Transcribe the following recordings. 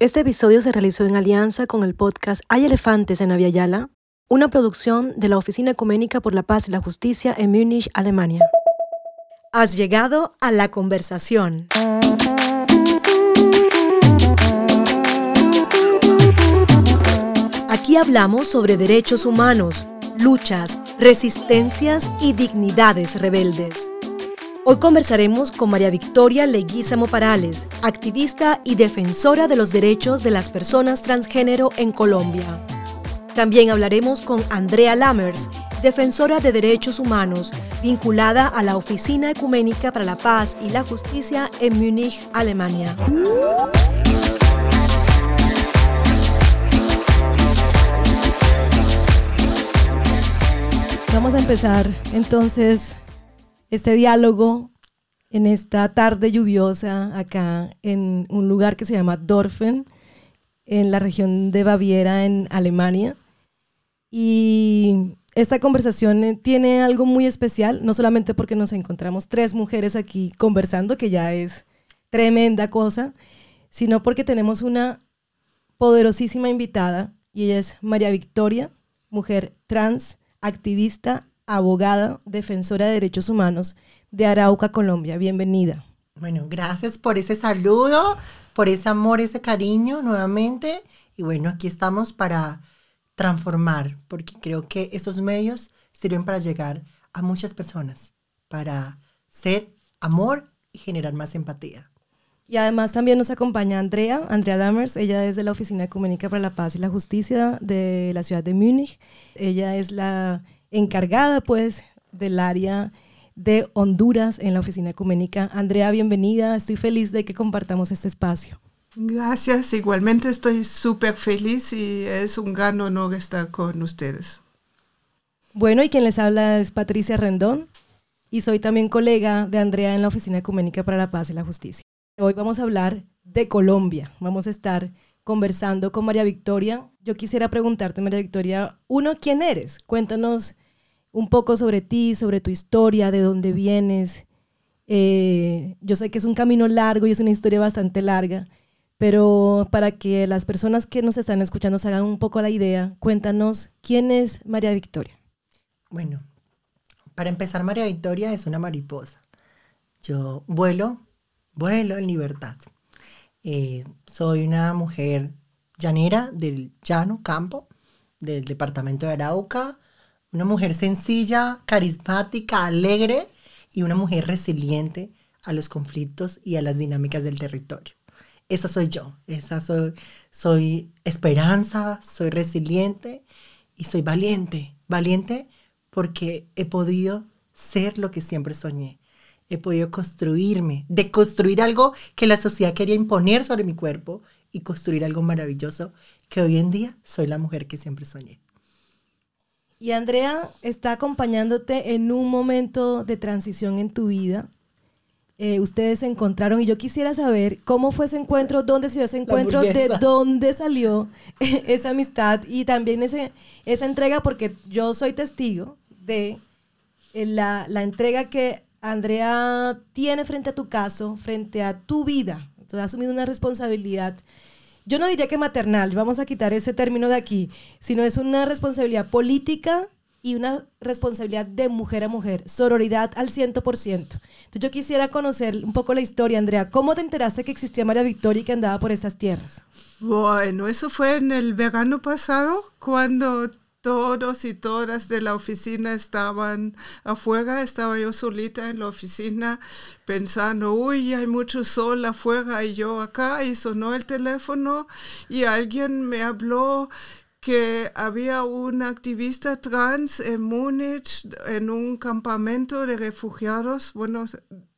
Este episodio se realizó en alianza con el podcast Hay elefantes en Aviala, una producción de la Oficina Ecuménica por la Paz y la Justicia en Múnich, Alemania. Has llegado a la conversación. Aquí hablamos sobre derechos humanos, luchas, resistencias y dignidades rebeldes. Hoy conversaremos con María Victoria Leguízamo Parales, activista y defensora de los derechos de las personas transgénero en Colombia. También hablaremos con Andrea Lammers, defensora de derechos humanos, vinculada a la Oficina Ecuménica para la Paz y la Justicia en Múnich, Alemania. Vamos a empezar entonces este diálogo en esta tarde lluviosa acá en un lugar que se llama Dorfen, en la región de Baviera, en Alemania. Y esta conversación eh, tiene algo muy especial, no solamente porque nos encontramos tres mujeres aquí conversando, que ya es tremenda cosa, sino porque tenemos una poderosísima invitada y ella es María Victoria, mujer trans, activista abogada, defensora de derechos humanos de Arauca, Colombia. Bienvenida. Bueno, gracias por ese saludo, por ese amor, ese cariño nuevamente. Y bueno, aquí estamos para transformar, porque creo que estos medios sirven para llegar a muchas personas, para ser amor y generar más empatía. Y además también nos acompaña Andrea, Andrea Lammers, ella es de la Oficina Ecuménica para la Paz y la Justicia de la ciudad de Múnich. Ella es la encargada pues del área de Honduras en la oficina ecuménica. Andrea, bienvenida. Estoy feliz de que compartamos este espacio. Gracias, igualmente estoy súper feliz y es un gran honor estar con ustedes. Bueno, y quien les habla es Patricia Rendón y soy también colega de Andrea en la Oficina Ecuménica para la Paz y la Justicia. Hoy vamos a hablar de Colombia. Vamos a estar conversando con María Victoria. Yo quisiera preguntarte, María Victoria, uno, ¿quién eres? Cuéntanos un poco sobre ti, sobre tu historia, de dónde vienes. Eh, yo sé que es un camino largo y es una historia bastante larga, pero para que las personas que nos están escuchando se hagan un poco la idea, cuéntanos quién es María Victoria. Bueno, para empezar, María Victoria es una mariposa. Yo vuelo, vuelo en libertad. Eh, soy una mujer llanera del llano, campo, del departamento de Arauca, una mujer sencilla, carismática, alegre y una mujer resiliente a los conflictos y a las dinámicas del territorio. Esa soy yo, esa soy, soy esperanza, soy resiliente y soy valiente, valiente porque he podido ser lo que siempre soñé. He podido construirme, de construir algo que la sociedad quería imponer sobre mi cuerpo y construir algo maravilloso que hoy en día soy la mujer que siempre soñé. Y Andrea está acompañándote en un momento de transición en tu vida. Eh, ustedes se encontraron y yo quisiera saber cómo fue ese encuentro, dónde se dio ese encuentro, de dónde salió esa amistad y también ese, esa entrega, porque yo soy testigo de eh, la, la entrega que Andrea tiene frente a tu caso, frente a tu vida. Entonces, ha asumido una responsabilidad yo no diría que maternal, vamos a quitar ese término de aquí, sino es una responsabilidad política y una responsabilidad de mujer a mujer, sororidad al 100%. Entonces yo quisiera conocer un poco la historia, Andrea. ¿Cómo te enteraste que existía María Victoria y que andaba por estas tierras? Bueno, eso fue en el verano pasado, cuando todos y todas de la oficina estaban afuera, estaba yo solita en la oficina pensando, uy, hay mucho sol afuera y yo acá, y sonó el teléfono y alguien me habló que había un activista trans en Múnich en un campamento de refugiados, bueno,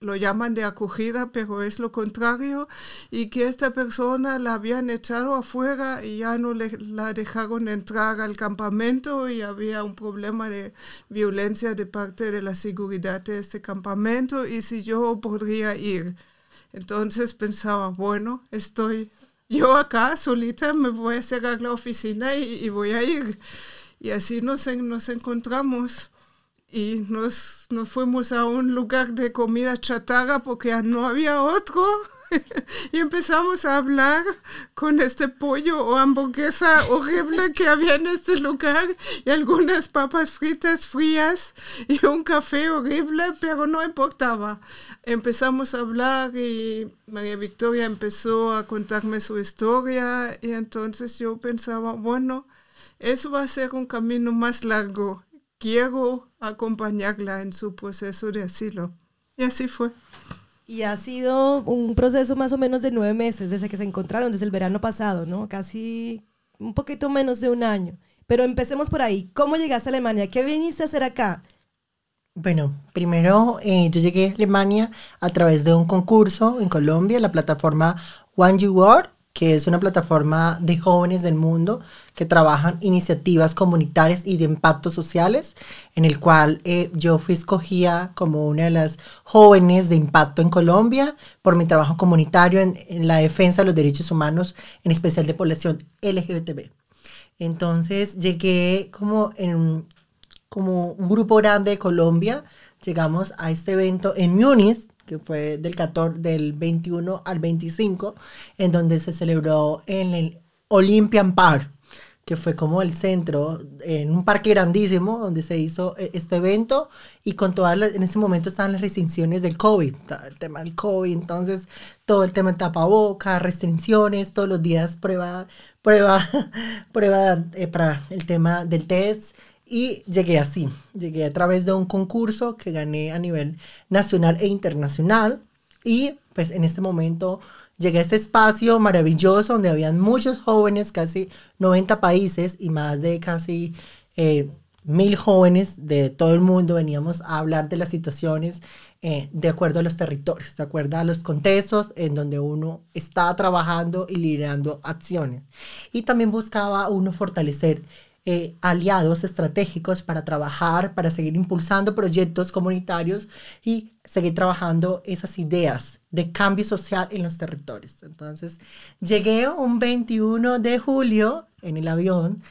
lo llaman de acogida, pero es lo contrario, y que esta persona la habían echado afuera y ya no la dejaron entrar al campamento y había un problema de violencia de parte de la seguridad de este campamento y si yo podría ir. Entonces pensaba, bueno, estoy yo acá solita me voy a cerrar la oficina y, voy a ir. Y así nos, nos encontramos y nos, nos, fuimos a un lugar de comida chatarra porque no había otro. y empezamos a hablar con este pollo o hamburguesa horrible que había en este lugar y algunas papas fritas frías y un café horrible, pero no importaba. Empezamos a hablar y María Victoria empezó a contarme su historia y entonces yo pensaba, bueno, eso va a ser un camino más largo. Quiero acompañarla en su proceso de asilo. Y así fue. Y ha sido un proceso más o menos de nueve meses desde que se encontraron, desde el verano pasado, ¿no? Casi un poquito menos de un año. Pero empecemos por ahí. ¿Cómo llegaste a Alemania? ¿Qué viniste a hacer acá? Bueno, primero eh, yo llegué a Alemania a través de un concurso en Colombia, la plataforma One You World, que es una plataforma de jóvenes del mundo que trabajan iniciativas comunitarias y de impactos sociales, en el cual eh, yo fui escogida como una de las jóvenes de impacto en Colombia por mi trabajo comunitario en, en la defensa de los derechos humanos, en especial de población LGBTB. Entonces llegué como en como un grupo grande de Colombia, llegamos a este evento en Múnich, que fue del, 14, del 21 al 25, en donde se celebró en el Olympian Park que fue como el centro, en un parque grandísimo donde se hizo e, este evento y con todas las, en ese momento estaban las restricciones del COVID, el tema del COVID, entonces todo el tema de tapabocas, restricciones, todos los días prueba, prueba, prueba eh, para el tema del test y llegué así, llegué a través de un concurso que gané a nivel nacional e internacional y pues en este momento llegué a este espacio maravilloso donde habían muchos jóvenes, casi 90 países y más de casi eh, mil jóvenes de todo el mundo. Veníamos a hablar de las situaciones eh, de acuerdo a los territorios, de acuerdo a los contextos en donde uno está trabajando y liderando acciones. Y también buscaba uno fortalecer eh, aliados estratégicos para trabajar, para seguir impulsando proyectos comunitarios y seguir trabajando esas ideas de cambio social en los territorios. Entonces, llegué un 21 de julio en el avión.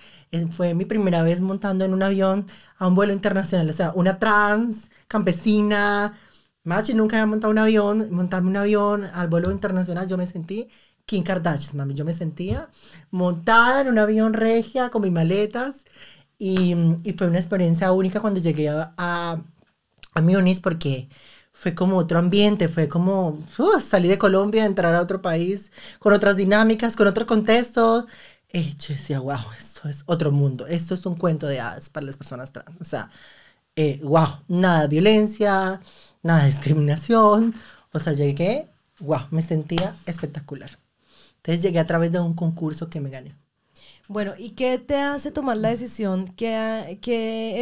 Fue mi primera vez montando en un avión a un vuelo internacional, o sea, una trans campesina. Machi nunca había montado un avión, montarme un avión al vuelo internacional, yo me sentí Kim Kardashian, mami. Yo me sentía montada en un avión regia con mis maletas y, y fue una experiencia única cuando llegué a, a, a Múnich porque fue como otro ambiente, fue como uh, salir de Colombia, entrar a otro país con otras dinámicas, con otro contexto. Y yo decía, wow, esto es otro mundo, esto es un cuento de hadas para las personas trans. O sea, eh, wow, nada de violencia, nada de discriminación. O sea, llegué, wow, me sentía espectacular. Entonces llegué a través de un concurso que me gané. Bueno, ¿y qué te hace tomar la decisión? ¿Qué,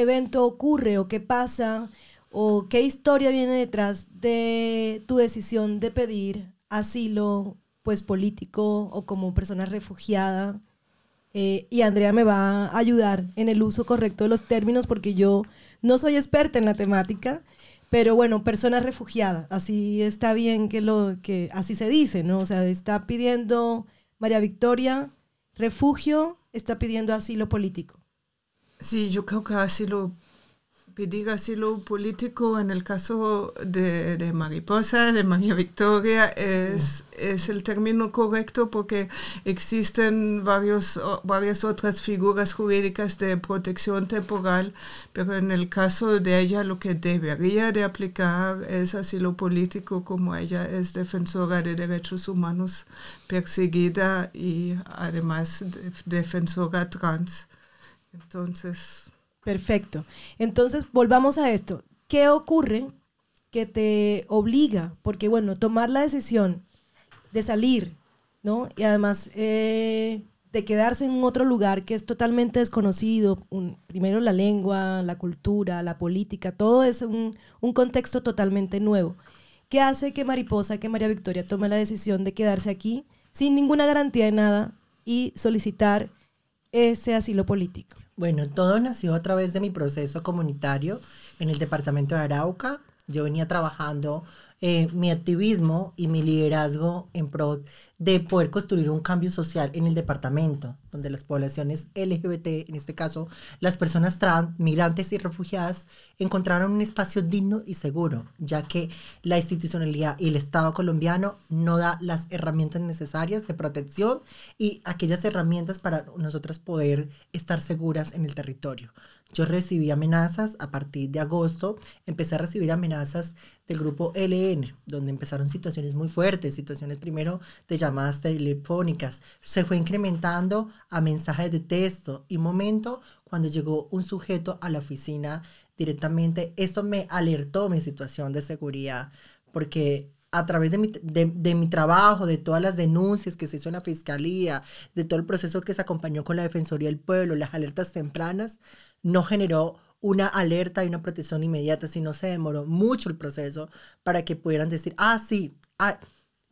evento ocurre o qué pasa? ¿O qué historia viene detrás de tu decisión de pedir asilo pues político o como persona refugiada? Eh, y Andrea me va a ayudar en el uso correcto de los términos porque yo no soy experta en la temática, pero bueno, persona refugiada, así está bien que lo que así se dice, ¿no? O sea, está pidiendo María Victoria refugio, está pidiendo asilo político. Sí, yo creo que asilo pedir asilo político en el caso de, de, Mariposa, de María Victoria, es, es el término correcto porque existen varios, varias otras figuras jurídicas de protección temporal, pero en el caso de ella lo que debería de aplicar es asilo político como ella es defensora de derechos humanos perseguida y además defensora trans. Entonces, Perfecto. Entonces, volvamos a esto. ¿Qué ocurre que te obliga? Porque, bueno, tomar la decisión de salir, ¿no? Y además eh, de quedarse en otro lugar que es totalmente desconocido, primero la lengua, la cultura, la política, todo es un, un contexto totalmente nuevo. ¿Qué hace que Mariposa, que María Victoria tome la decisión de quedarse aquí sin ninguna garantía de nada y solicitar ese asilo político? Bueno, todo nació a través de mi proceso comunitario en el departamento de Arauca. Yo venía trabajando eh, mi activismo y mi liderazgo en pro de poder construir un cambio social en el departamento, donde las poblaciones LGBT, en este caso las personas trans, migrantes y refugiadas, encontraron un espacio digno y seguro, ya que la institucionalidad y el Estado colombiano no da las herramientas necesarias de protección y aquellas herramientas para nosotras poder estar seguras en el territorio. Yo recibí amenazas a partir de agosto, empecé a recibir amenazas del grupo LN, donde empezaron situaciones muy fuertes, situaciones primero de llamadas telefónicas, se fue incrementando a mensajes de texto. Y momento cuando llegó un sujeto a la oficina directamente, esto me alertó mi situación de seguridad, porque a través de mi, de, mi, trabajo, de todas las denuncias que se hizo en la fiscalía, de todo el proceso que se acompañó con la Defensoría del Pueblo, las alertas tempranas, no generó una alerta y una protección inmediata, sino se demoró mucho el proceso para que pudieran decir, ah, sí, ah,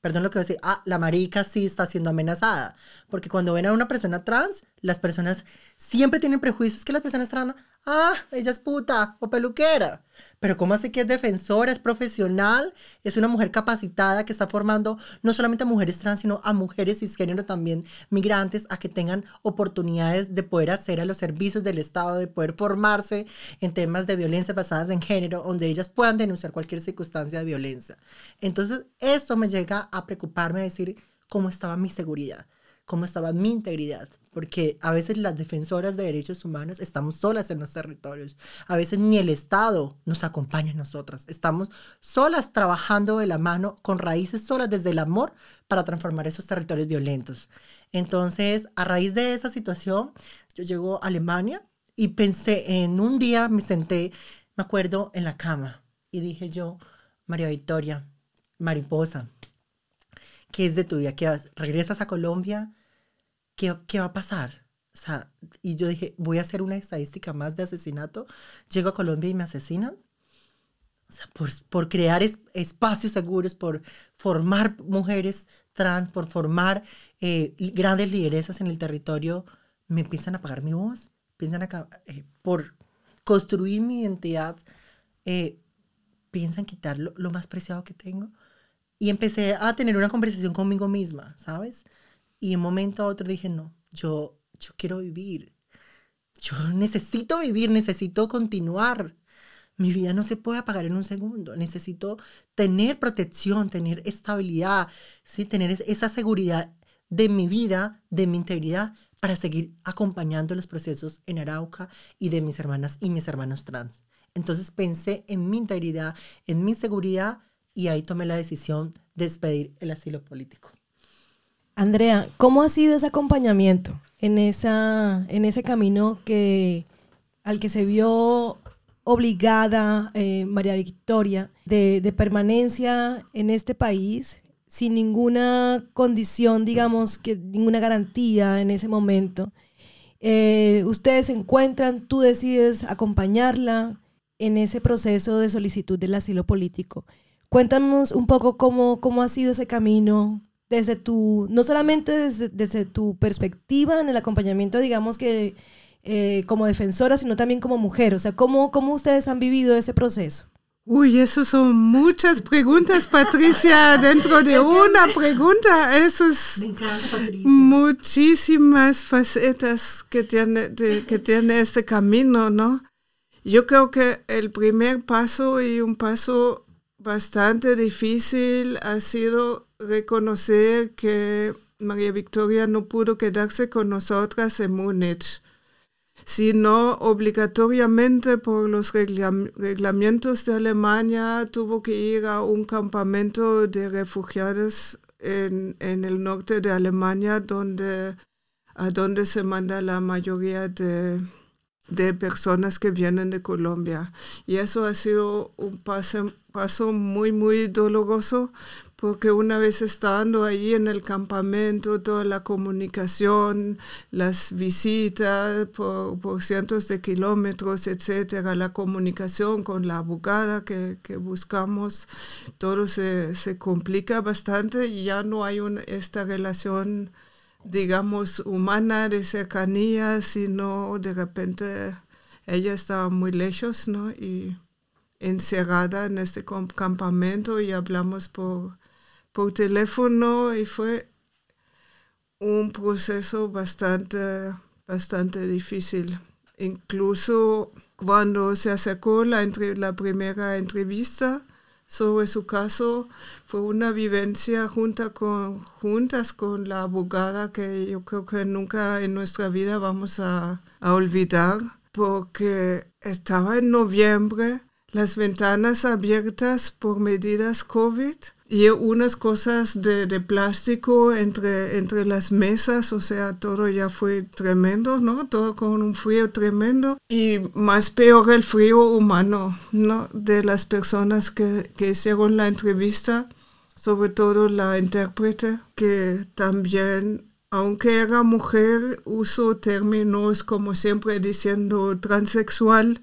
perdón lo que voy a decir, ah, la marica sí está siendo amenazada. Porque cuando ven a una persona trans, las personas siempre tienen prejuicios que las personas trans, ah, ella es puta o peluquera. Pero ¿cómo hace que es defensora, es profesional, es una mujer capacitada que está formando no solamente a mujeres trans, sino a mujeres cisgénero también migrantes a que tengan oportunidades de poder hacer a los servicios del Estado, de poder formarse en temas de violencia basadas en género, donde ellas puedan denunciar cualquier circunstancia de violencia? Entonces, esto me llega a preocuparme a decir cómo estaba mi seguridad cómo estaba mi integridad, porque a veces las defensoras de derechos humanos estamos solas en los territorios, a veces ni el Estado nos acompaña a nosotras, estamos solas trabajando de la mano, con raíces solas desde el amor para transformar esos territorios violentos. Entonces, a raíz de esa situación, yo llego a Alemania y pensé, en un día me senté, me acuerdo, en la cama y dije yo, María Victoria, mariposa, ¿qué es de tu vida? ¿Que regresas a Colombia? ¿Qué, ¿qué va a pasar? O sea, y yo dije, voy a hacer una estadística más de asesinato. Llego a Colombia y me asesinan. O sea, por, por crear espacios seguros, por formar mujeres trans, por formar eh, grandes lideresas en el territorio, me empiezan a pagar mi voz, piensan a, eh, por construir mi identidad, eh, piensan quitar lo, lo, más preciado que tengo. Y empecé a tener una conversación conmigo misma, ¿sabes? Y en un momento a otro dije, no, yo, yo quiero vivir. Yo necesito vivir, necesito continuar. Mi vida no se puede apagar en un segundo. Necesito tener protección, tener estabilidad, ¿sí? tener esa seguridad de mi vida, de mi integridad, para seguir acompañando los procesos en Arauca y de mis hermanas y mis hermanos trans. Entonces pensé en mi integridad, en mi seguridad y ahí tomé la decisión de despedir el asilo político. Andrea, ¿cómo ha sido ese acompañamiento en, esa, en ese camino que, al que se vio obligada eh, María Victoria de, permanencia en este país sin ninguna condición, digamos, que ninguna garantía en ese momento? Eh, ustedes se encuentran, tú decides acompañarla en ese proceso de solicitud del asilo político. Cuéntanos un poco cómo, cómo ha sido ese camino, desde tu, no solamente desde, desde tu perspectiva en el acompañamiento, digamos que eh, como defensora, sino también como mujer. O sea, ¿cómo, ¿cómo ustedes han vivido ese proceso? Uy, eso son muchas preguntas, Patricia, dentro de una pregunta. Eso es muchísimas facetas que tiene, que tiene este camino, ¿no? Yo creo que el primer paso y un paso bastante difícil ha sido reconocer que María Victoria no pudo quedarse con nosotras en Múnich, sino obligatoriamente por los reglamentos de Alemania tuvo que ir a un campamento de refugiados en, el norte de Alemania, donde, a donde se manda la mayoría de, personas que vienen de Colombia. Y eso ha sido un paso muy, muy doloroso porque una vez estando allí en el campamento, toda la comunicación, las visitas por, cientos de kilómetros, etcétera, la comunicación con la abogada que, buscamos, todo se, complica bastante y ya no hay esta relación, digamos, humana de cercanía, sino de repente ella estaba muy lejos, ¿no? Y encerrada en este campamento y hablamos por por teléfono y fue un proceso bastante, bastante difícil. Incluso cuando se acercó la, la primera entrevista sobre su caso, fue una vivencia junta con, juntas con la abogada que yo creo que nunca en nuestra vida vamos a, a olvidar, porque estaba en noviembre, las ventanas abiertas por medidas COVID y unas cosas de, de, plástico entre, entre las mesas, o sea, todo ya fue tremendo, ¿no? Todo con un frío tremendo y más peor el frío humano, ¿no? De las personas que, que hicieron la entrevista, sobre todo la intérprete, que también aunque era mujer, usó términos como siempre diciendo transexual,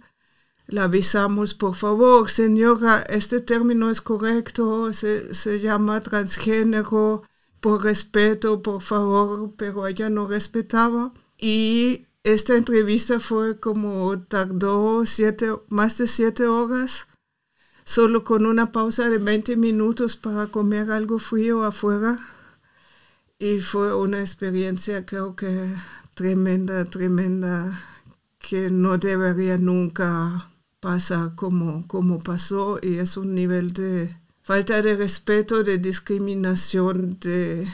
la avisamos, por favor, señora, este término es correcto, se, se llama transgénero, por respeto, por favor, pero ella no respetaba. Y esta entrevista fue como, tardó siete, más de siete horas, solo con una pausa de 20 minutos para comer algo frío afuera. Y fue una experiencia creo que tremenda, tremenda, que no debería nunca pasa como, como pasó y es un nivel de falta de respeto, de discriminación, de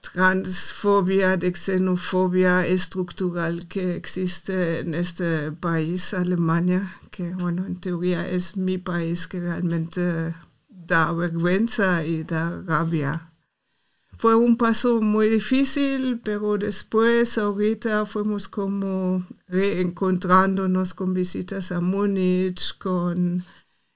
transfobia, de xenofobia estructural que existe en este país, Alemania, que bueno, en teoría es mi país que realmente da vergüenza y da rabia fue un paso muy difícil, pero después, ahorita fuimos como reencontrándonos con visitas a Múnich, con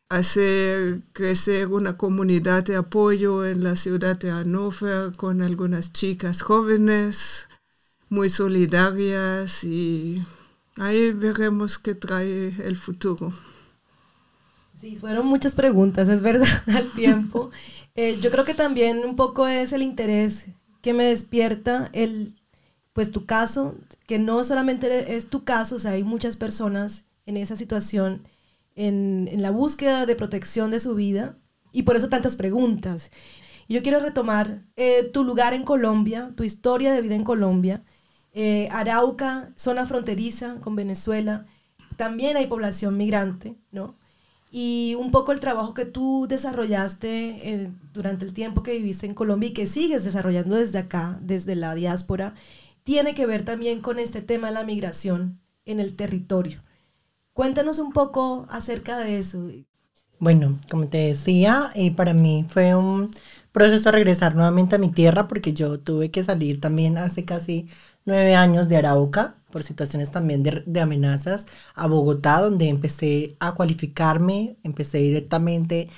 hacer crecer una comunidad de apoyo en la ciudad de Hannover con algunas chicas jóvenes muy solidarias y ahí veremos qué trae el futuro. Sí, fueron muchas preguntas, es verdad, al tiempo. Eh, yo creo que también un poco es el interés que me despierta el, pues tu caso, que no solamente es tu caso, o sea, hay muchas personas en esa situación, en, en la búsqueda de protección de su vida, y por eso tantas preguntas. yo quiero retomar eh, tu lugar en Colombia, tu historia de vida en Colombia. Eh, Arauca, zona fronteriza con Venezuela, también hay población migrante, ¿no? Y un poco el trabajo que tú desarrollaste eh, durante el tiempo que viviste en Colombia y que sigues desarrollando desde acá, desde la diáspora, tiene que ver también con este tema de la migración en el territorio. Cuéntanos un poco acerca de eso. Bueno, como te decía, eh, para mí fue un proceso regresar nuevamente a mi tierra porque yo tuve que salir también hace casi nueve años de Arauca por situaciones también de, amenazas a Bogotá, donde empecé a cualificarme, empecé directamente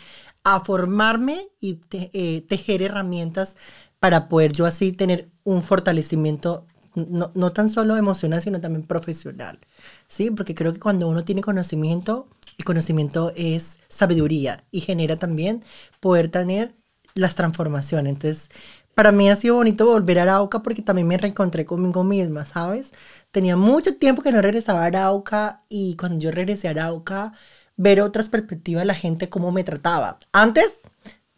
a formarme y eh, tejer herramientas para poder yo así tener un fortalecimiento no, no, tan solo emocional, sino también profesional, ¿sí? Porque creo que cuando uno tiene conocimiento, el conocimiento es sabiduría y genera también poder tener las transformaciones. Entonces, para mí ha sido bonito volver a Arauca porque también me reencontré conmigo misma, ¿sabes? Tenía mucho tiempo que no regresaba a Arauca y cuando yo regresé a Arauca, ver otras perspectivas de la gente, cómo me trataba. Antes,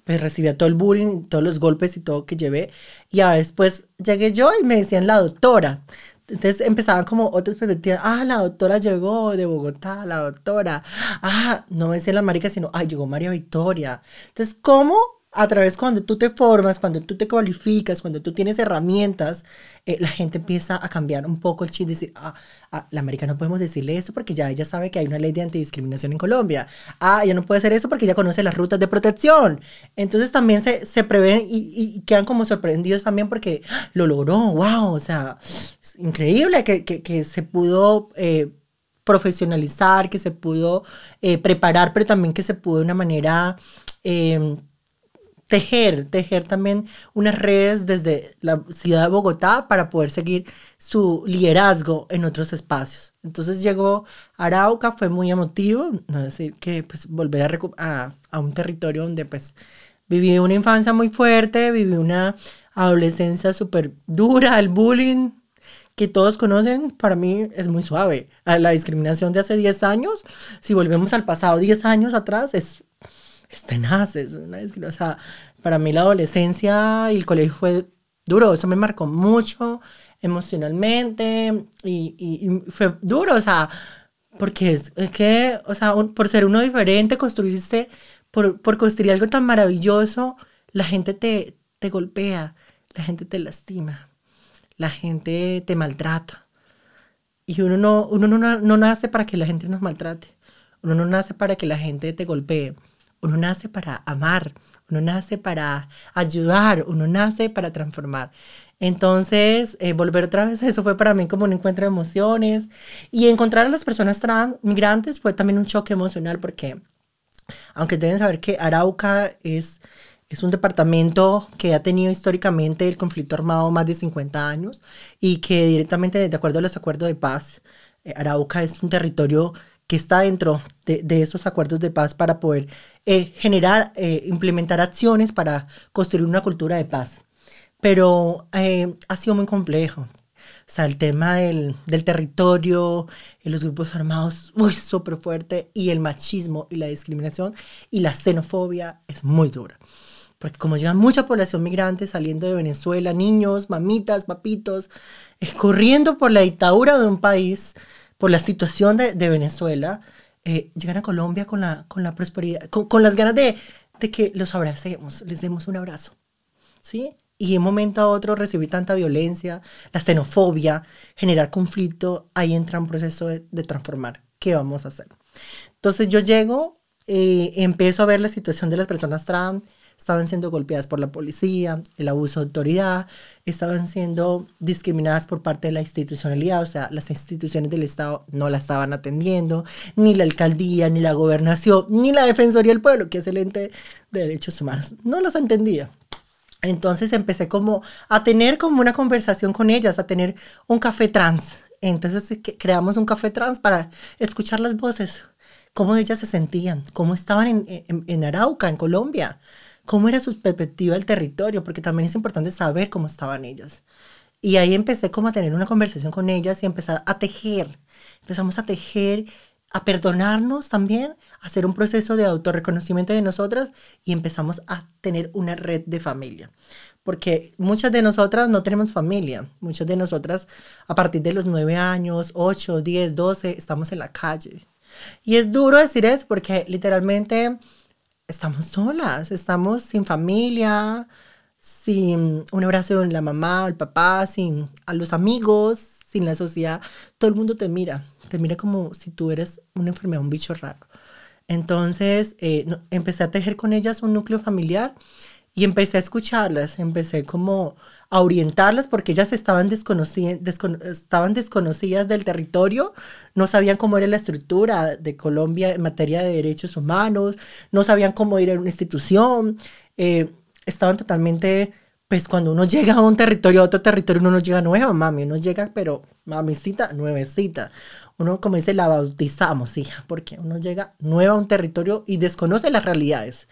pues recibía todo el bullying, todos los golpes y todo que llevé. Y ya después llegué yo y me decían la doctora. Entonces empezaban como otras perspectivas. Ah, la doctora llegó de Bogotá, la doctora. Ah, no me decían la marica, sino, ay, llegó María Victoria. Entonces, ¿cómo a través cuando tú te formas, cuando tú te cualificas, cuando tú tienes herramientas, eh, la gente empieza a cambiar un poco el chip, decir, ah, ah, la América no podemos decirle eso porque ya ella sabe que hay una ley de antidiscriminación en Colombia. Ah, ella no puede hacer eso porque ya conoce las rutas de protección. Entonces también se, se prevén y, quedan como sorprendidos también porque ¡ah! lo logró, wow, o sea, es increíble que, que, que se pudo... Eh, profesionalizar, que se pudo eh, preparar, pero también que se pudo de una manera eh, tejer, tejer también unas redes desde la ciudad de Bogotá para poder seguir su liderazgo en otros espacios. Entonces llegó Arauca, fue muy emotivo, no decir que pues volver a, a, un territorio donde pues viví una infancia muy fuerte, viví una adolescencia súper dura, el bullying que todos conocen, para mí es muy suave. La discriminación de hace 10 años, si volvemos al pasado 10 años atrás, es es tenaz, es una, o sea, para mí la adolescencia y el colegio fue duro, eso me marcó mucho emocionalmente y, y- fue duro, o sea, porque es, es que, o sea, por ser uno diferente, construirse, por, por construir algo tan maravilloso, la gente te, te golpea, la gente te lastima, la gente te maltrata. Y uno no, uno no, no nace para que la gente nos maltrate. Uno no nace para que la gente te golpee. Uno nace para amar. Uno nace para ayudar. Uno nace para transformar. Entonces, eh, volver otra vez eso fue para mí como un encuentro de emociones. Y encontrar a las personas trans, migrantes fue también un choque emocional porque, aunque deben saber que Arauca es, es un departamento que ha tenido históricamente el conflicto armado más de 50 años y que directamente, de acuerdo a los acuerdos de paz, eh, Arauca es un territorio que está dentro de, de esos acuerdos de paz para poder eh, generar, eh, implementar acciones para construir una cultura de paz. Pero eh, ha sido muy complejo. O sea, el tema del, del territorio, y los grupos armados, uy, súper fuerte, y el machismo y la discriminación y la xenofobia es muy dura. Porque como llega mucha población migrante saliendo de Venezuela, niños, mamitas, papitos, eh, corriendo por la dictadura de un país, por la situación de Venezuela, eh, llegan a Colombia con la, con la prosperidad, con, con las ganas de, de que los abracemos, les demos un abrazo. ¿sí? Y de un momento a otro recibir tanta violencia, la xenofobia, generar conflicto, ahí entra un proceso de, de transformar. ¿Qué vamos a hacer? Entonces yo llego, eh, empiezo a ver la situación de las personas trans, estaban siendo golpeadas por la policía, el abuso de autoridad, estaban siendo discriminadas por parte de la institucionalidad, o sea, las instituciones del Estado no la estaban atendiendo, ni la alcaldía, ni la gobernación, ni la Defensoría del Pueblo, que es el ente de derechos humanos, no las entendía. Entonces empecé como a tener como una conversación con ellas, a tener un café trans. Entonces eh, creamos un café trans para escuchar las voces, cómo ellas se sentían, cómo estaban en, en- en Arauca, en Colombia, cómo era su perspectiva del territorio, porque también es importante saber cómo estaban ellas. Y ahí empecé como a tener una conversación con ellas y empezar a tejer. Empezamos a tejer, a perdonarnos también, a hacer un proceso de autorreconocimiento de nosotras y empezamos a tener una red de familia. Porque muchas de nosotras no tenemos familia. Muchas de nosotras a partir de los 9 años, 8, 10, 12, estamos en la calle. Y es duro decir eso porque literalmente estamos solas, estamos sin familia, sin un abrazo de la mamá o el papá, sin a los amigos, sin la sociedad. Todo el mundo te mira, te mira como si tú eres una enfermedad, un bicho raro. Entonces eh, empecé a tejer con ellas un núcleo familiar y empecé a escucharlas, empecé como a orientarlas porque ellas estaban, desconoci- descono- estaban desconocidas del territorio, no sabían cómo era la estructura de Colombia en materia de derechos humanos, no sabían cómo ir a una institución, eh, estaban totalmente, pues cuando uno llega a un territorio, a otro territorio, uno no llega nueva, mami, uno llega, pero mamicita, nuevecita. Uno, como dice, la bautizamos, hija, porque uno llega nueva a un territorio y desconoce las realidades.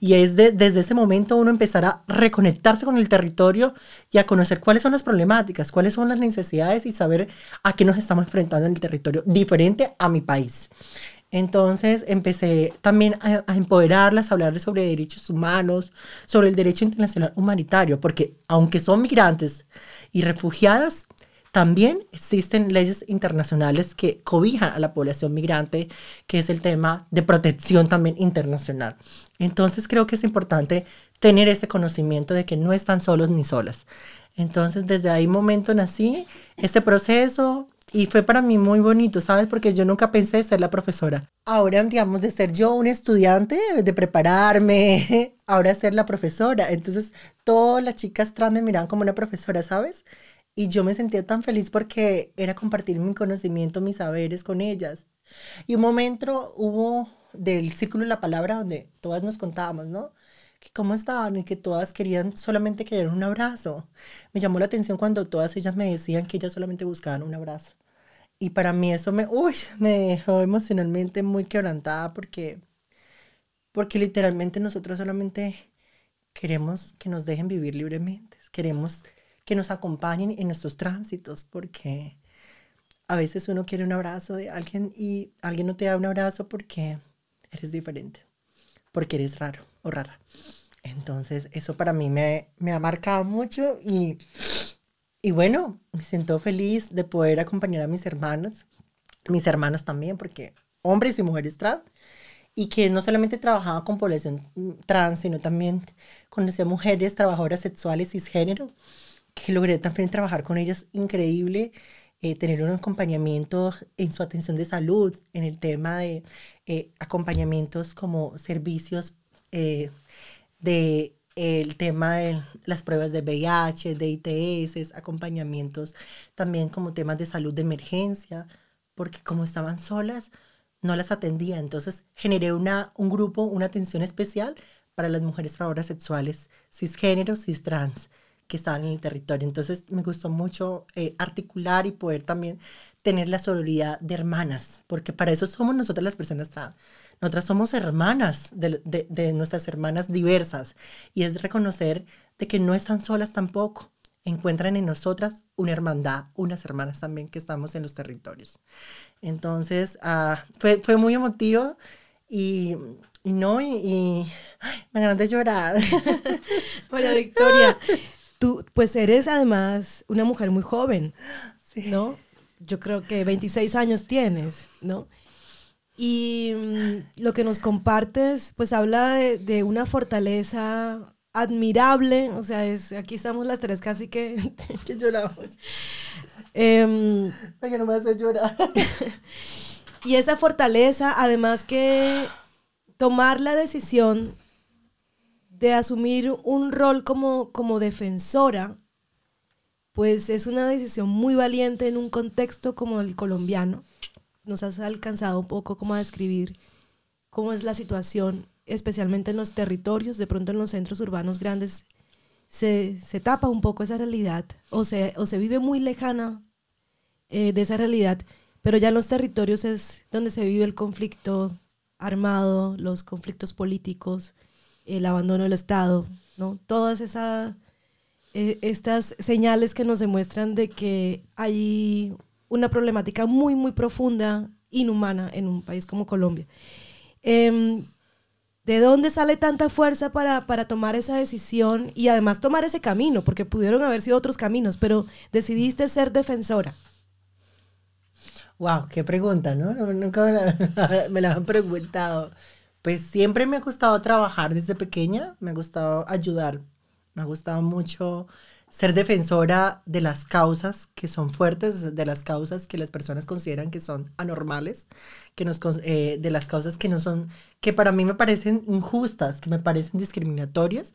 Y es de- desde ese momento uno empezar a reconectarse con el territorio y a conocer cuáles son las problemáticas, cuáles son las necesidades y saber a qué nos estamos enfrentando en el territorio diferente a mi país. Entonces empecé también a, a empoderarlas, a hablarles sobre derechos humanos, sobre el derecho internacional humanitario, porque aunque son migrantes y refugiadas, también existen leyes internacionales que cobijan a la población migrante, que es el tema de protección también internacional. Entonces creo que es importante tener ese conocimiento de que no están solos ni solas. Entonces desde ahí momento nací este proceso y fue para mí muy bonito, ¿sabes? Porque yo nunca pensé ser la profesora. Ahora, digamos, de ser yo un estudiante, de prepararme, ahora ser la profesora. Entonces todas las chicas trans me miraban como una profesora, ¿sabes? Y yo me sentía tan feliz porque era compartir mi conocimiento, mis saberes con ellas. Y un momento hubo del Círculo de la Palabra donde todas nos contábamos, ¿no? Que cómo estaban y que todas querían solamente querer un abrazo. Me llamó la atención cuando todas ellas me decían que ellas solamente buscaban un abrazo. Y para mí eso me, uy, me dejó emocionalmente muy quebrantada porque, porque literalmente nosotros solamente queremos que nos dejen vivir libremente. Queremos que nos acompañen en nuestros tránsitos, porque a veces uno quiere un abrazo de alguien y alguien no te da un abrazo porque eres diferente, porque eres raro o rara. Entonces, eso para mí me, me ha marcado mucho y, y bueno, me siento feliz de poder acompañar a mis hermanos, mis hermanos también, porque hombres y mujeres trans, y que no solamente trabajaba con población trans, sino también a mujeres trabajadoras sexuales cisgénero, que logré también trabajar con ellas increíble, eh, tener un acompañamiento en su atención de salud, en el tema de eh, acompañamientos como servicios eh, de el tema de las pruebas de VIH, de ITS, acompañamientos también como temas de salud de emergencia, porque como estaban solas, no las atendía. Entonces generé una, un grupo, una atención especial para las mujeres trabajadoras sexuales cisgénero, cis-trans que estaban en el territorio. Entonces me gustó mucho eh, articular y poder también tener la sororidad de hermanas, porque para eso somos nosotras las personas trans. Nosotras somos hermanas de, de, nuestras hermanas diversas y es reconocer de que no están solas tampoco. Encuentran en nosotras una hermandad, unas hermanas también que estamos en los territorios. Entonces, ah, fue, fue muy emotivo y, y no, y, y me ganas de llorar. Hola, Victoria. Tú, pues eres además una mujer muy joven, ¿no? Yo creo que 26 años tienes, ¿no? Y mm, lo que nos compartes, pues habla de, una fortaleza admirable, o sea, es, aquí estamos las tres casi que... que lloramos. Eh, Porque no me hace llorar. y esa fortaleza, además que tomar la decisión de asumir un rol como, como defensora, pues es una decisión muy valiente en un contexto como el colombiano. Nos has alcanzado un poco como a describir cómo es la situación, especialmente en los territorios, de pronto en los centros urbanos grandes, se, se tapa un poco esa realidad o se, o se vive muy lejana eh, de esa realidad, pero ya en los territorios es donde se vive el conflicto armado, los conflictos políticos, el abandono del Estado, ¿no? Todas esas eh, estas señales que nos demuestran de que hay una problemática muy, muy profunda, inhumana en un país como Colombia. Em, ¿De dónde sale tanta fuerza para, para, tomar esa decisión y además tomar ese camino? Porque pudieron haber sido otros caminos, pero decidiste ser defensora. Wow, qué pregunta, ¿no? Nunca me la han preguntado. Pues siempre me ha gustado trabajar desde pequeña, me ha gustado ayudar, me ha gustado mucho ser defensora de las causas que son fuertes, de las causas que las personas consideran que son anormales, que nos, eh, de las causas que no son, que para mí me parecen injustas, que me parecen discriminatorias.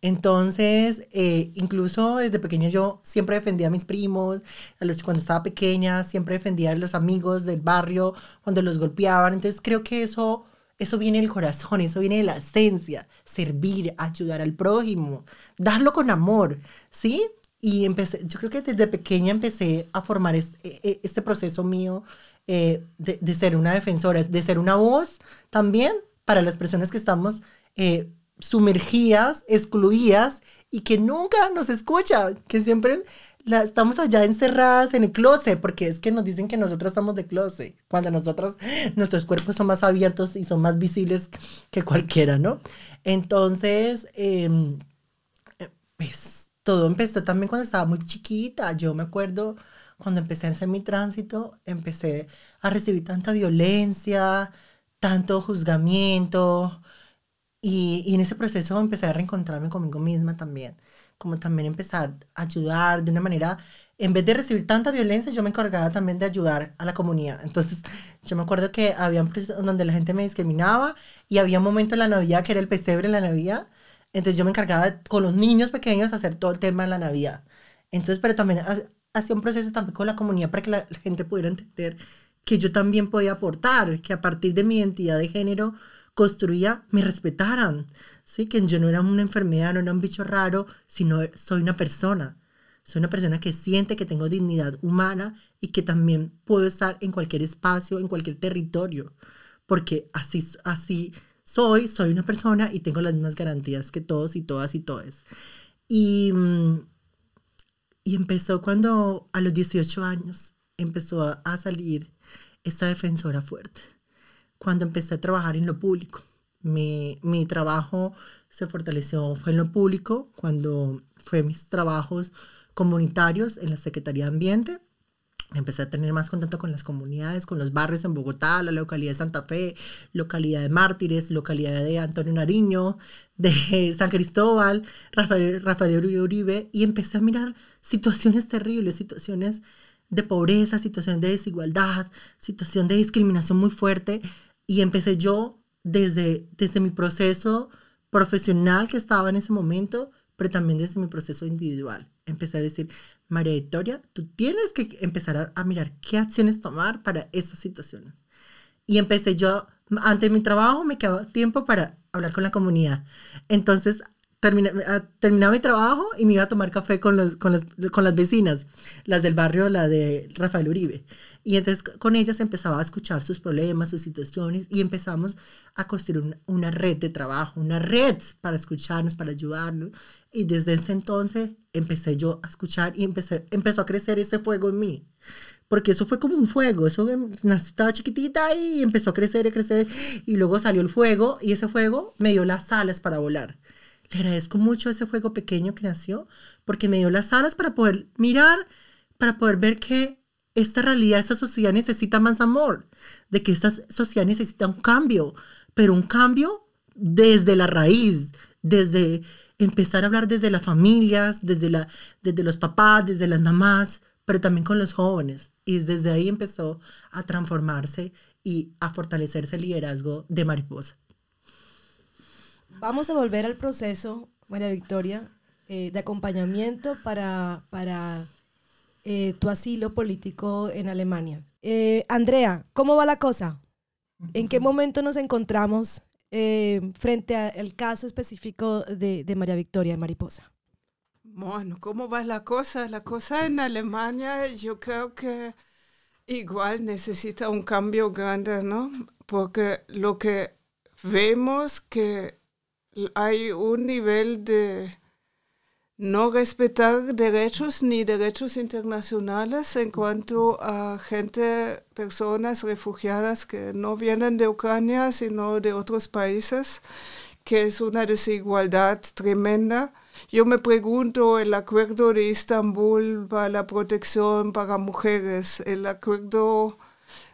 Entonces, eh, incluso desde pequeña yo siempre defendía a mis primos, a los, cuando estaba pequeña, siempre defendía a los amigos del barrio cuando los golpeaban. Entonces, creo que eso... Eso viene del corazón, eso viene de la esencia, servir, ayudar al prójimo, darlo con amor, ¿sí? Y empecé, yo creo que desde pequeña empecé a formar e, e, este proceso mío eh, de, ser una defensora, de ser una voz también para las personas que estamos eh, sumergidas, excluidas y que nunca nos escuchan, que siempre estamos allá encerradas en el closet, porque es que nos dicen que nosotros estamos de closet, cuando nosotros, nuestros cuerpos son más abiertos y son más visibles que cualquiera, ¿no? Entonces, em, pues todo empezó también cuando estaba muy chiquita. Yo me acuerdo cuando empecé a hacer mi tránsito, empecé a recibir tanta violencia, tanto juzgamiento. Y, y, en ese proceso empecé a reencontrarme conmigo misma también. Como también empezar a ayudar de una manera, en vez de recibir tanta violencia, yo me encargaba también de ayudar a la comunidad. Entonces, yo me acuerdo que había donde la gente me discriminaba y había un momento en la Navidad que era el pesebre en la Navidad entonces yo me encargaba con los niños pequeños hacer todo el tema de la Navidad. Entonces, pero también hacía un proceso también con la comunidad para que la, gente pudiera entender que yo también podía aportar, que a partir de mi identidad de género construía, me respetaran, ¿sí? que yo no era una enfermedad, no era un bicho raro, sino soy una persona. Soy una persona que siente que tengo dignidad humana y que también puedo estar en cualquier espacio, en cualquier territorio, porque así, así soy, soy una persona y tengo las mismas garantías que todos y todas y todos. Y, mm, y empezó cuando a los 18 años empezó a, salir esta defensora fuerte. Cuando empecé a trabajar en lo público. Mi, mi trabajo se fortaleció fue en lo público, cuando fue mis trabajos comunitarios en la Secretaría de Ambiente. Empecé a tener más contacto con las comunidades, con los barrios en Bogotá, la localidad de Santa Fe, localidad de Mártires, localidad de Antonio Nariño, de San Cristóbal, Rafael, Rafael Uribe, y empecé a mirar situaciones terribles, situaciones de pobreza, situaciones de desigualdad, situación de discriminación muy fuerte, y empecé yo desde, desde mi proceso profesional que estaba en ese momento, pero también desde mi proceso individual. Empecé a decir, María Victoria, tú tienes que empezar a, mirar qué acciones tomar para estas situaciones. Y empecé yo, antes de mi trabajo me quedaba tiempo para hablar con la comunidad. Entonces, terminé, terminaba mi trabajo y me iba a tomar café con, los, con, las, con las vecinas, las del barrio, la de Rafael Uribe. Y entonces con ellas empezaba a escuchar sus problemas, sus situaciones y empezamos a construir una, red de trabajo, una red para escucharnos, para ayudarnos. Y desde ese entonces empecé yo a escuchar y empecé, empezó a crecer ese fuego en mí. Porque eso fue como un fuego, eso estaba chiquitita y empezó a crecer y crecer. Y luego salió el fuego y ese fuego me dio las alas para volar. Le agradezco mucho ese fuego pequeño que nació porque me dio las alas para poder mirar, para poder ver que esta realidad, esta sociedad necesita más amor, de que esta sociedad necesita un cambio, pero un cambio desde la raíz, desde empezar a hablar desde las familias, desde, la, desde los papás, desde las mamás, pero también con los jóvenes. Y desde ahí empezó a transformarse y a fortalecerse el liderazgo de Mariposa. Vamos a volver al proceso, María Victoria, eh, de acompañamiento para, para eh, tu asilo político en Alemania. Eh, Andrea, ¿cómo va la cosa? ¿En qué momento nos encontramos eh, frente al caso específico de, de, María Victoria Mariposa? Bueno, ¿cómo va la cosa? La cosa en Alemania yo creo que igual necesita un cambio grande, ¿no? Porque lo que vemos que hay un nivel de no respetar derechos ni derechos internacionales en cuanto a gente, personas refugiadas que no vienen de Ucrania, sino de otros países, que es una desigualdad tremenda. Yo me pregunto, el acuerdo de Estambul para la protección para mujeres, el acuerdo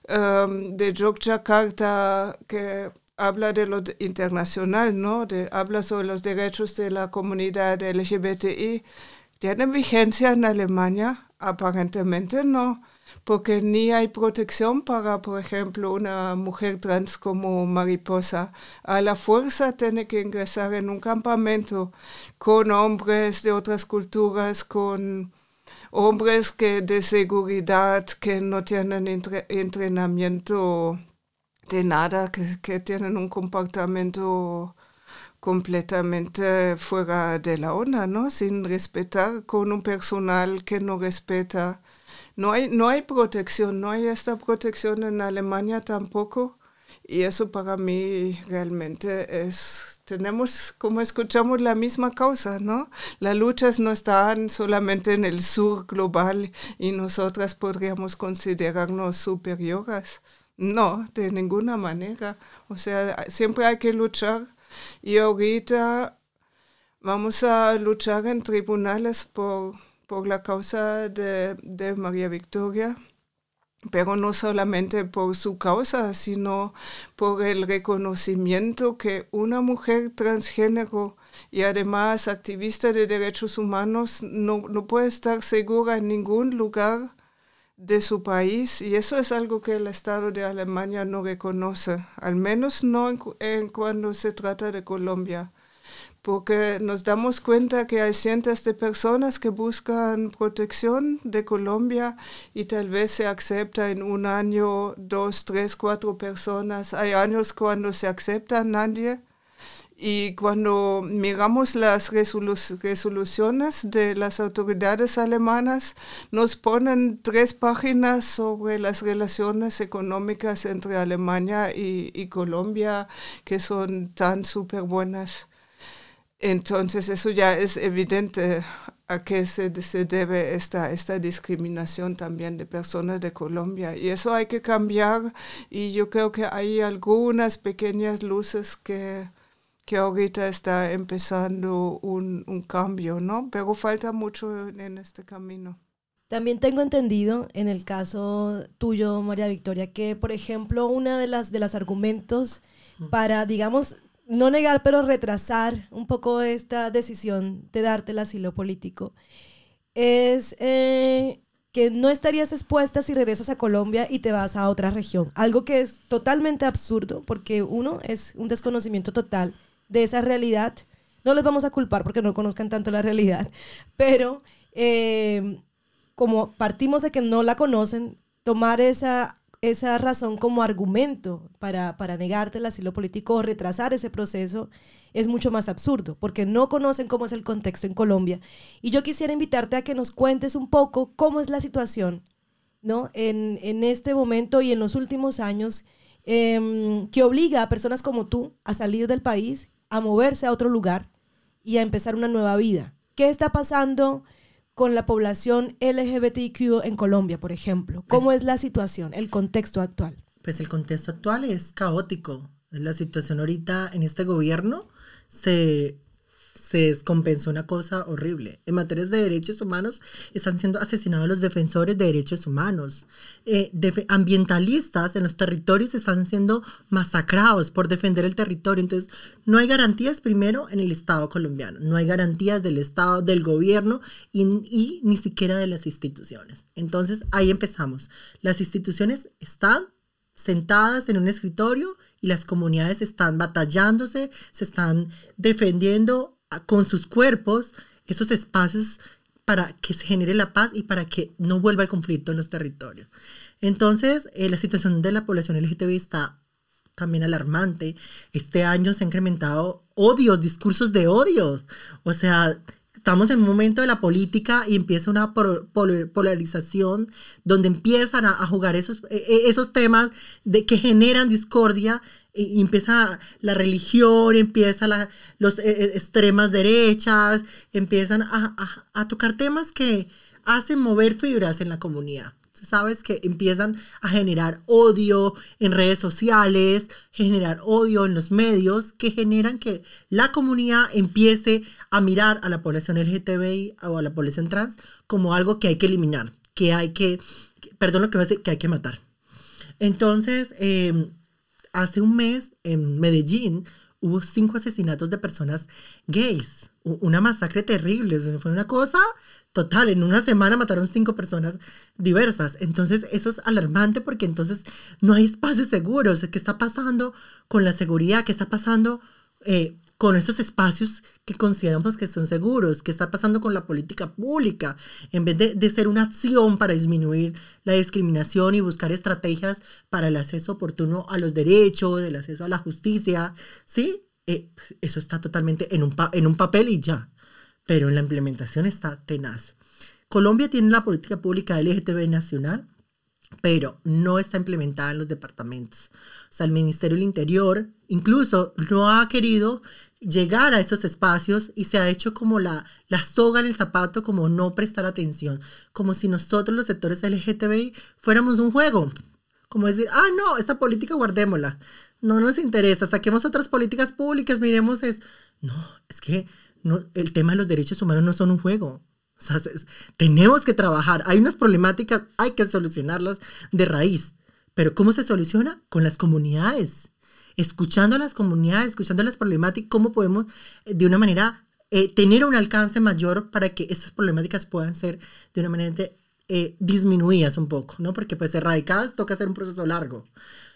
um, de Yogyakarta que habla de lo internacional, ¿no? De, habla sobre los derechos de la comunidad LGBTI. ¿Tiene vigencia en Alemania? Aparentemente no, porque ni hay protección para, por ejemplo, una mujer trans como mariposa. A la fuerza tiene que ingresar en un campamento con hombres de otras culturas, con hombres que de seguridad, que no tienen entrenamiento de nada, que, tienen un comportamiento completamente fuera de la onda, ¿no? Sin respetar, con un personal que no respeta. No hay, no hay protección, no hay esta protección en Alemania tampoco. Y eso para mí realmente es, tenemos, como escuchamos, la misma causa, ¿no? Las luchas no están solamente en el sur global y nosotras podríamos considerarnos superiores. No, de ninguna manera. O sea, siempre hay que luchar. Y ahorita vamos a luchar en tribunales por, por la causa de, de María Victoria pero no solamente por su causa, sino por el reconocimiento que una mujer transgénero y además activista de derechos humanos no, no puede estar segura en ningún lugar de su país y eso es algo que el Estado de Alemania no reconoce, al menos no en, cuando se trata de Colombia, porque nos damos cuenta que hay cientos de personas que buscan protección de Colombia y tal vez se acepta en un año dos, tres, cuatro personas. Hay años cuando se acepta nadie y cuando miramos las resoluciones de las autoridades alemanas, nos ponen tres páginas sobre las relaciones económicas entre Alemania y, Colombia, que son tan súper buenas. Entonces eso ya es evidente a qué se, se, debe esta, esta discriminación también de personas de Colombia. Y eso hay que cambiar y yo creo que hay algunas pequeñas luces que que ahorita está empezando un, un cambio, ¿no? Pero falta mucho en este camino. También tengo entendido en el caso tuyo, María Victoria, que por ejemplo, una de las de los argumentos para, digamos, no negar, pero retrasar un poco esta decisión de darte el asilo político, es eh, que no estarías expuesta si regresas a Colombia y te vas a otra región. Algo que es totalmente absurdo, porque uno es un desconocimiento total de esa realidad. No les vamos a culpar porque no conozcan tanto la realidad, pero eh, como partimos de que no la conocen, tomar esa esa razón como argumento para, para negarte el asilo político o retrasar ese proceso es mucho más absurdo, porque no conocen cómo es el contexto en Colombia. Y yo quisiera invitarte a que nos cuentes un poco cómo es la situación ¿no? en, en este momento y en los últimos años em, que obliga a personas como tú a salir del país, a moverse a otro lugar y a empezar una nueva vida. ¿Qué está pasando? con la población LGBTQ en Colombia, por ejemplo? ¿Cómo pues es la situación, el contexto actual? Pues el contexto actual es caótico. La situación ahorita en este gobierno se se descompensó una cosa horrible. En materias de derechos humanos están siendo asesinados los defensores de derechos humanos. Eh, ambientalistas en los territorios están siendo masacrados por defender el territorio. Entonces, no hay garantías primero en el Estado colombiano, no hay garantías del Estado, del gobierno y, y ni siquiera de las instituciones. Entonces, ahí empezamos. Las instituciones están sentadas en un escritorio y las comunidades están batallándose, se están defendiendo con sus cuerpos esos espacios para que se genere la paz y para que no vuelva el conflicto en los territorios. Entonces, eh, la situación de la población LGTBI está también alarmante. Este año se han incrementado odios, discursos de odio. O sea, estamos en un momento de la política y empieza una polarización donde empiezan a, jugar esos, e, e, esos temas de, que generan discordia y empieza la religión, empieza la, los eh, eh, extremas derechas, empiezan a, a, tocar temas que hacen mover fibras en la comunidad. Tú sabes que empiezan a generar odio en redes sociales, generar odio en los medios, que generan que la comunidad empiece a mirar a la población LGTBI o a la población trans como algo que hay que eliminar, que hay que, perdón lo que voy a decir, que hay que matar. Entonces, eh, hace un mes en Medellín hubo cinco asesinatos de personas gays. Una masacre terrible. Fue una cosa total. En una semana mataron cinco personas diversas. Entonces eso es alarmante porque entonces no hay espacios seguros. ¿Qué está pasando con la seguridad? ¿Qué está pasando eh, con esos espacios que consideramos que son seguros, qué está pasando con la política pública, en vez de, ser una acción para disminuir la discriminación y buscar estrategias para el acceso oportuno a los derechos, el acceso a la justicia, ¿sí? Eh, eso está totalmente en un, en un papel y ya, pero en la implementación está tenaz. Colombia tiene la política pública LGTB nacional, pero no está implementada en los departamentos. O sea, el Ministerio del Interior incluso no ha querido llegar a esos espacios y se ha hecho como la, la soga en el zapato, como no prestar atención, como si nosotros los sectores LGTBI fuéramos un juego, como decir, ah, no, esta política guardémosla, no nos interesa, saquemos otras políticas públicas, miremos es, no, es que no, el tema de los derechos humanos no son un juego. O sea, tenemos que trabajar. Hay unas problemáticas, hay que solucionarlas de raíz. Pero ¿cómo se soluciona? Con las comunidades escuchando a las comunidades, escuchando las problemáticas, cómo podemos eh, de una manera eh, tener un alcance mayor para que estas problemáticas puedan ser de una manera eh, disminuidas un poco, ¿no? Porque pues erradicadas toca hacer un proceso largo.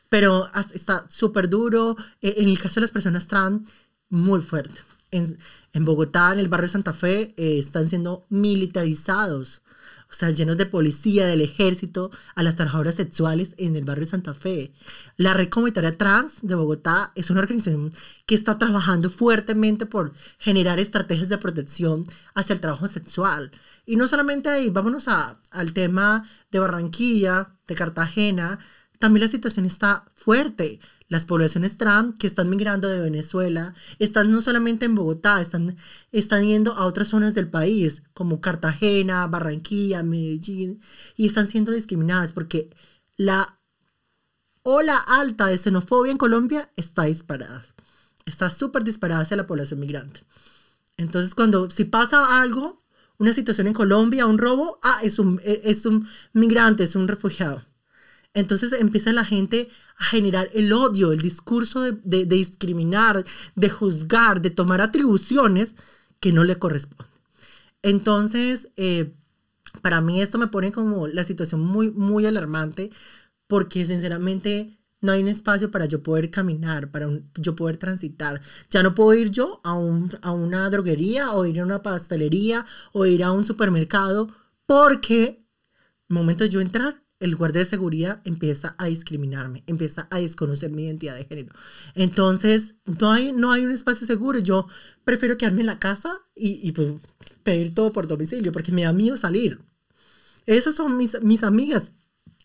Pero está súper duro. en el caso de las personas trans, muy fuerte. En, en Bogotá, en el barrio de Santa Fe, están siendo militarizados o sea, llenos de policía, del ejército, a las trabajadoras sexuales en el barrio de Santa Fe. La Red Comunitaria Trans de Bogotá es una organización que está trabajando fuertemente por generar estrategias de protección hacia el trabajo sexual. Y no solamente ahí, vámonos a, al tema de Barranquilla, de Cartagena, también la situación está fuerte las poblaciones trans que están migrando de Venezuela están no solamente en Bogotá, están, están yendo a otras zonas del país, como Cartagena, Barranquilla, Medellín, y están siendo discriminadas porque la ola alta de xenofobia en Colombia está disparada. está súper disparada hacia la población migrante. Entonces, cuando si pasa algo, una situación en Colombia, un robo, ah, es un, es un migrante, es un refugiado. Entonces empieza la gente a generar el odio, el discurso de, discriminar, de juzgar, de tomar atribuciones que no le corresponden. Entonces, eh, para mí esto me pone como la situación muy, muy alarmante porque sinceramente no hay un espacio para yo poder caminar, para yo poder transitar. Ya no puedo ir yo a, a una droguería o ir a una pastelería o ir a un supermercado porque momento de yo entrar, el guardia de seguridad empieza a discriminarme, empieza a desconocer mi identidad de género. Entonces, no hay, no hay un espacio seguro. Yo prefiero quedarme en la casa y, y pues, pedir todo por domicilio porque me da miedo salir. Esas son mis, mis amigas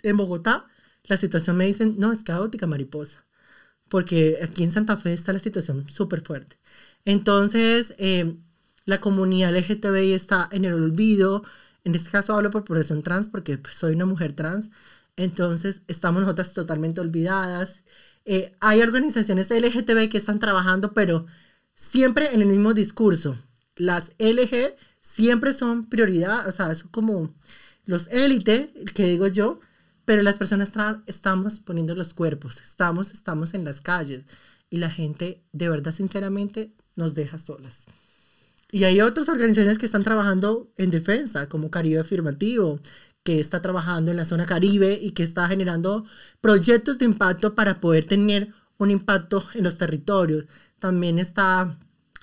en Bogotá la situación me dicen, no, es caótica, mariposa, porque aquí en Santa Fe está la situación súper fuerte. Entonces, eh, la comunidad LGTBI está en el olvido, en este caso hablo por población trans porque pues, soy una mujer trans, entonces estamos nosotras totalmente olvidadas. Eh, hay organizaciones LGTBI que están trabajando, pero siempre en el mismo discurso. Las LG siempre son prioridad, o sea, son como los élite, que digo yo, pero las personas estamos poniendo los cuerpos, estamos, estamos en las calles y la gente de verdad, sinceramente, nos deja solas. Y hay otras organizaciones que están trabajando en defensa, como Caribe Afirmativo, que está trabajando en la zona Caribe y que está generando proyectos de impacto para poder tener un impacto en los territorios. También está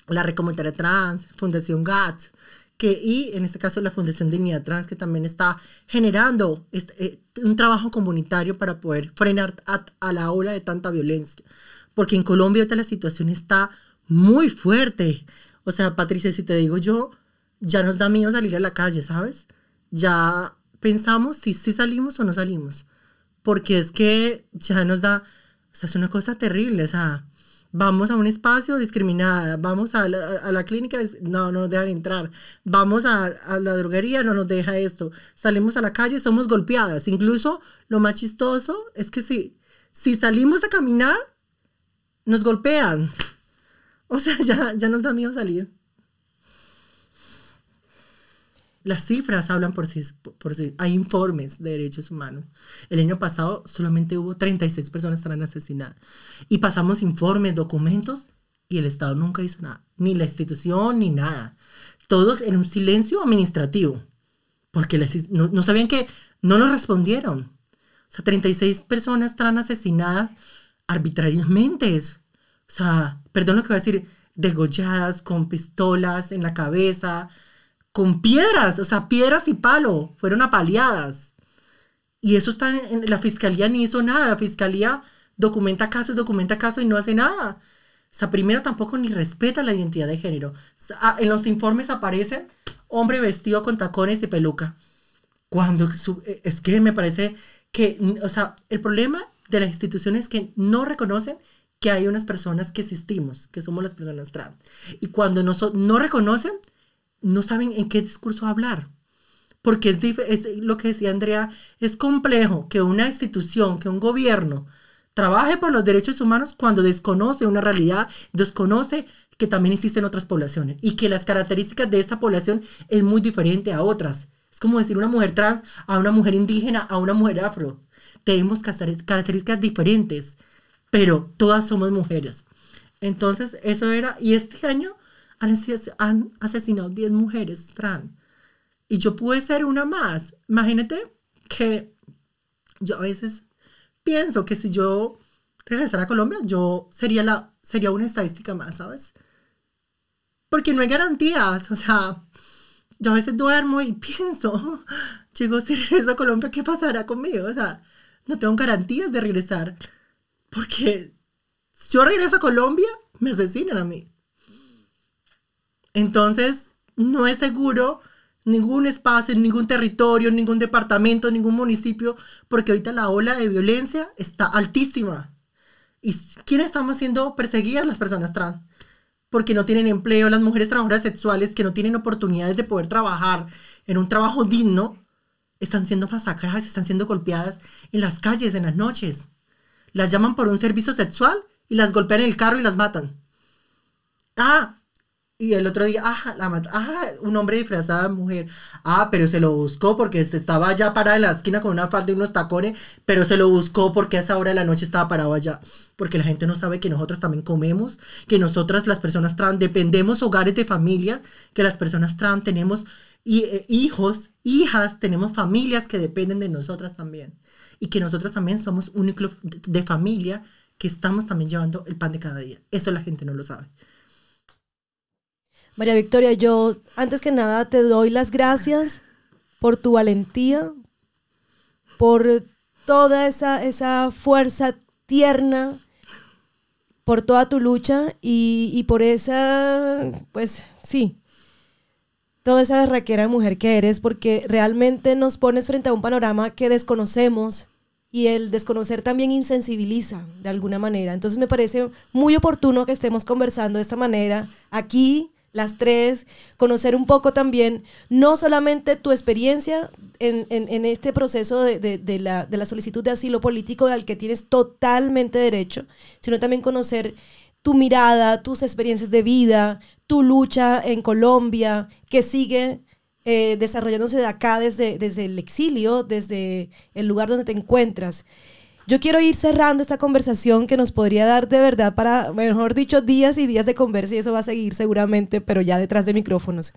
la Recomunitaria Trans, Fundación GATS, que, y en este caso la Fundación Dignidad Trans, que también está generando este, eh, un trabajo comunitario para poder frenar a, la ola de tanta violencia. Porque en Colombia la situación está muy fuerte. O sea, Patricia, si te digo yo, ya nos da miedo salir a la calle, ¿sabes? Ya pensamos si sí salimos o no salimos. Porque es que ya nos da, o sea, es una cosa terrible, o Vamos a un espacio discriminada, vamos a la, clínica, no, no nos dejan entrar, vamos a, la droguería, no nos deja esto, salimos a la calle, somos golpeadas. Incluso lo más chistoso es que si, si salimos a caminar, nos golpean. O sea, ya, ya nos da miedo salir. Las cifras hablan por sí, por sí. Hay informes de derechos humanos. El año pasado solamente hubo 36 personas que asesinadas. Y pasamos informes, documentos, y el Estado nunca hizo nada. Ni la institución, ni nada. Todos en un silencio administrativo. Porque no, sabían que no nos respondieron. O sea, 36 personas están asesinadas arbitrariamente. O sea, perdón lo que voy a decir, degolladas con pistolas en la cabeza, con piedras, o sea, piedras y palo, fueron apaleadas. Y eso está en, la fiscalía, ni hizo nada. La fiscalía documenta casos, documenta casos y no hace nada. O sea, primero tampoco ni respeta la identidad de género. Ah, en los informes aparece hombre vestido con tacones y peluca. Cuando eh, es que me parece que, o sea, el problema de las instituciones es que no reconocen que hay unas personas que existimos, que somos las personas trans. Y cuando no, no reconocen, no saben en qué discurso hablar. Porque es, lo que decía Andrea, es complejo que una institución, que un gobierno trabaje por los derechos humanos cuando desconoce una realidad, desconoce que también existen otras poblaciones y que las características de esa población es muy diferente a otras. Es como decir una mujer trans a una mujer indígena, a una mujer afro. Tenemos características diferentes, pero todas somos mujeres. Entonces, eso era, y este año han, asesinado 10 mujeres trans. Y yo pude ser una más. Imagínate que yo a veces pienso que si yo regresara a Colombia, yo sería, la, sería una estadística más, ¿sabes? Porque no hay garantías. O sea, yo a veces duermo y pienso, chico, si regreso a Colombia, ¿qué pasará conmigo? O sea, no tengo garantías de regresar. Porque si yo regreso a Colombia, me asesinan a mí. Entonces, no es seguro ningún espacio, ningún territorio, ningún departamento, ningún municipio, porque ahorita la ola de violencia está altísima. ¿Y quiénes estamos siendo perseguidas? Las personas trans. Porque no tienen empleo, las mujeres trabajadoras sexuales que no tienen oportunidades de poder trabajar en un trabajo digno, están siendo masacradas, están siendo golpeadas en las calles, en las noches. Las llaman por un servicio sexual y las golpean en el carro y las matan. Ah, y el otro día, ah, la mat- ah, un hombre disfrazado mujer. Ah, pero se lo buscó porque se estaba ya parada en la esquina con una falda y unos tacones, pero se lo buscó porque a esa hora de la noche estaba parado allá. Porque la gente no sabe que nosotras también comemos, que nosotras, las personas trans, dependemos hogares de familia, que las personas trans tenemos eh, hijos, hijas, tenemos familias que dependen de nosotras también. Y que nosotras también somos un núcleo de familia que estamos también llevando el pan de cada día. Eso la gente no lo sabe. María Victoria, yo antes que nada te doy las gracias por tu valentía, por toda esa, esa fuerza tierna, por toda tu lucha y, y por esa, pues sí, toda esa berraquera mujer que eres, porque realmente nos pones frente a un panorama que desconocemos y el desconocer también insensibiliza de alguna manera. Entonces me parece muy oportuno que estemos conversando de esta manera aquí, las tres, conocer un poco también, no solamente tu experiencia en, en- este proceso de- de la, de la solicitud de asilo político al que tienes totalmente derecho, sino también conocer tu mirada, tus experiencias de vida, tu lucha en Colombia, que sigue eh, desarrollándose de acá desde, desde el exilio, desde el lugar donde te encuentras. Yo quiero ir cerrando esta conversación que nos podría dar de verdad para, mejor dicho, días y días de conversa y eso va a seguir seguramente, pero ya detrás de micrófonos.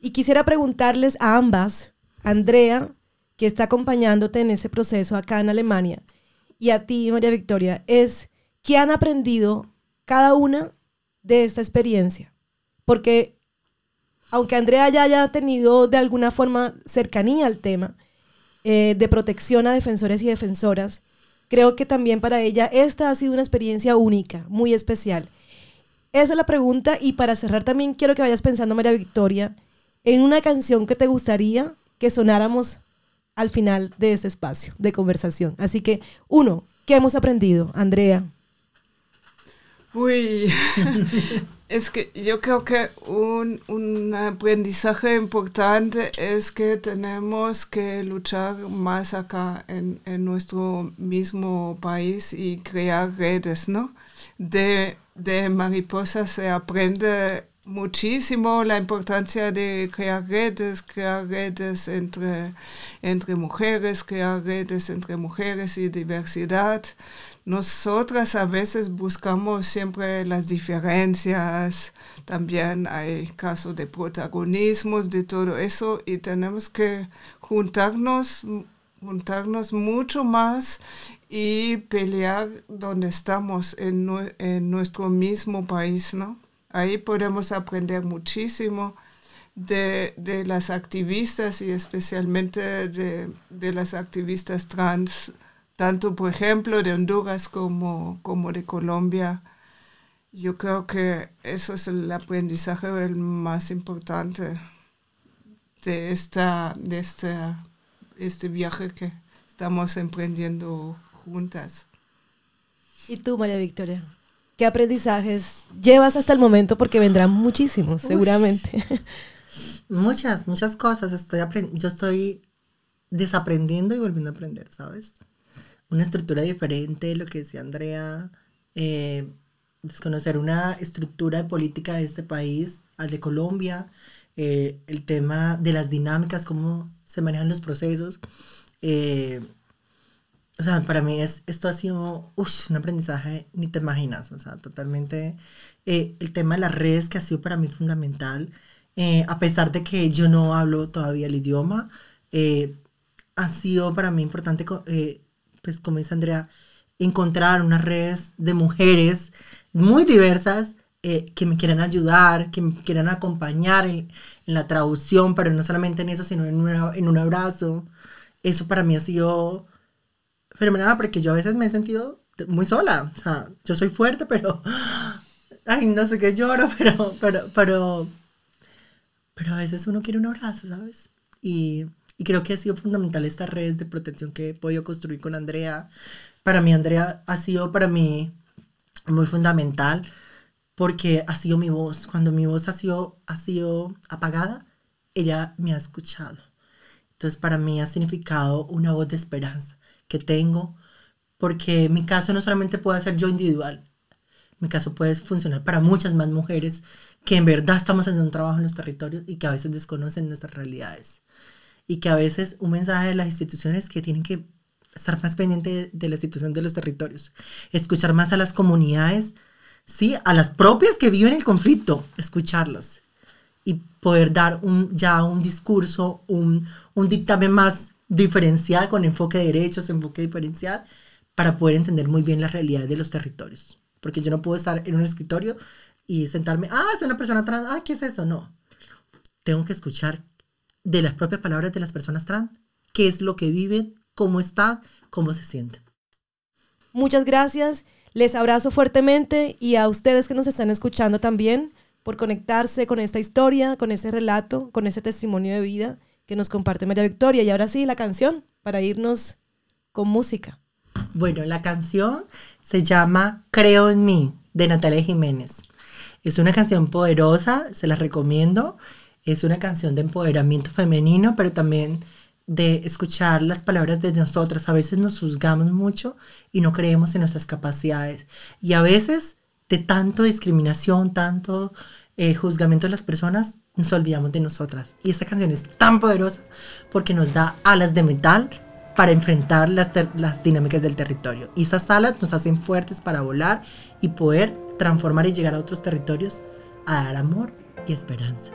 Y quisiera preguntarles a ambas, Andrea, que está acompañándote en ese proceso acá en Alemania, y a ti, María Victoria, es qué han aprendido cada una de esta experiencia. Porque aunque Andrea ya haya tenido de alguna forma cercanía al tema eh, de protección a defensores y defensoras, creo que también para ella esta ha sido una experiencia única, muy especial. Esa es la pregunta y para cerrar también quiero que vayas pensando, María Victoria, en una canción que te gustaría que sonáramos al final de este espacio de conversación. Así que, uno, ¿qué hemos aprendido, Andrea? Uy, es que yo creo que un, un aprendizaje importante es que tenemos que luchar más acá en, en nuestro mismo país y crear redes, ¿no? De, de mariposas se aprende muchísimo la importancia de crear redes, crear redes entre, entre mujeres, crear redes entre mujeres y diversidad. Nosotras a veces buscamos siempre las diferencias, también hay casos de protagonismos, de todo eso, y tenemos que juntarnos, juntarnos mucho más y pelear donde estamos, en, nue- en nuestro mismo país, ¿no? Ahí podemos aprender muchísimo de, de las activistas y especialmente de, de las activistas trans, tanto por ejemplo de Honduras como, como de Colombia. Yo creo que eso es el aprendizaje el más importante de, esta, de esta, este viaje que estamos emprendiendo juntas. ¿Y tú, María Victoria? ¿Qué aprendizajes llevas hasta el momento? Porque vendrán muchísimos, seguramente. Muchas, muchas cosas. Estoy yo estoy desaprendiendo y volviendo a aprender, ¿sabes? Una estructura diferente, lo que decía Andrea, eh, desconocer una estructura política de este país, al de Colombia, eh, el tema de las dinámicas, cómo se manejan los procesos. eh, o sea, para mí es, esto ha sido ush, un aprendizaje, ni te imaginas, o sea, totalmente. eh, el tema de las redes que ha sido para mí fundamental, eh, a pesar de que yo no hablo todavía el idioma, eh, ha sido para mí importante, eh, pues como dice Andrea, encontrar unas redes de mujeres muy diversas eh, que me quieran ayudar, que me quieran acompañar en, la traducción, pero no solamente en eso, sino en, en un abrazo. Eso para mí ha sido fenomenal porque yo a veces me he sentido muy sola. O sea, yo soy fuerte, pero... Ay, no sé qué lloro, pero, pero, pero, pero a veces uno quiere un abrazo, ¿sabes? Y, y creo que ha sido fundamental estas redes de protección que he podido construir con Andrea. Para mí, Andrea ha sido para mí muy fundamental porque ha sido mi voz. Cuando mi voz ha sido, ha sido apagada, ella me ha escuchado. Entonces, para mí ha significado una voz de esperanza que tengo, porque mi caso no solamente puede ser yo individual. mi caso puede funcionar para muchas más mujeres que en verdad estamos haciendo un trabajo en los territorios y que a veces desconocen nuestras realidades. Y que a veces un mensaje de las instituciones que tienen que estar más pendiente de, la situación de los territorios, escuchar más a las comunidades, sí, a las propias que viven el conflicto, escucharlas y poder dar un, ya un discurso, un, un dictamen más diferencial, con enfoque de derechos, enfoque diferencial, para poder entender muy bien las realidades de los territorios. Porque yo no puedo estar en un escritorio y sentarme, ah, es una persona trans, ah, ¿qué es eso? No. Tengo que escuchar de las propias palabras de las personas trans, qué es lo que viven, cómo están, cómo se sienten. Muchas gracias. Les abrazo fuertemente y a ustedes que nos están escuchando también por conectarse con esta historia, con ese relato, con ese testimonio de vida que nos comparte María Victoria. Y ahora sí, la canción para irnos con música. Bueno, la canción se llama Creo en mí, de Natalia Jiménez. Es una canción poderosa, se la recomiendo. Es una canción de empoderamiento femenino, pero también de escuchar las palabras de nosotras. A veces nos juzgamos mucho y no creemos en nuestras capacidades. Y a veces de tanto discriminación, tanto eh, juzgamiento de las personas, nos olvidamos de nosotras. Y esta canción es tan poderosa porque nos da alas de metal para enfrentar las, las dinámicas del territorio. Y esas alas nos hacen fuertes para volar y poder transformar y llegar a otros territorios a dar amor y esperanza.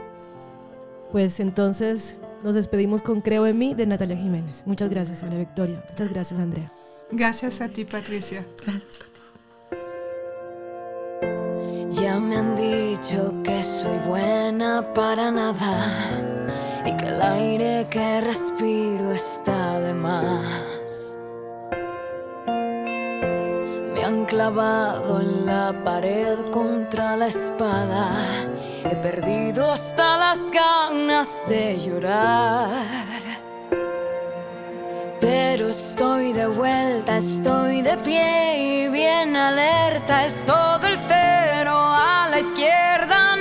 Pues entonces nos despedimos con Creo en mí de Natalia Jiménez. Muchas gracias, María Victoria. Muchas gracias, Andrea. Gracias a ti, Patricia. Gracias. Ya me han dicho que soy buena para nada y que el aire que respiro está de más. Me han clavado en la pared contra la espada. He perdido hasta las ganas de llorar. Pero estoy de vuelta, estoy de pie y bien alerta. Es todo el cero a la izquierda,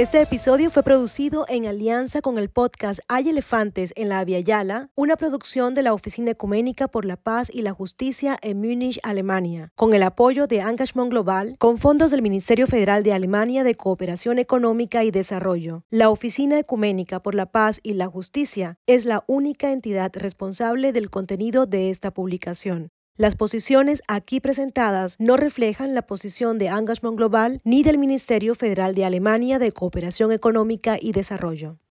Este episodio fue producido en alianza con el podcast Hay Elefantes en la Via Yala, una producción de la Oficina Ecuménica por la Paz y la Justicia en Múnich, Alemania, con el apoyo de Engagement Global, con fondos del Ministerio Federal de Alemania de Cooperación Económica y Desarrollo. La Oficina Ecuménica por la Paz y la Justicia es la única entidad responsable del contenido de esta publicación. Las posiciones aquí presentadas no reflejan la posición de Engagement Global ni del Ministerio Federal de Alemania de Cooperación Económica y Desarrollo.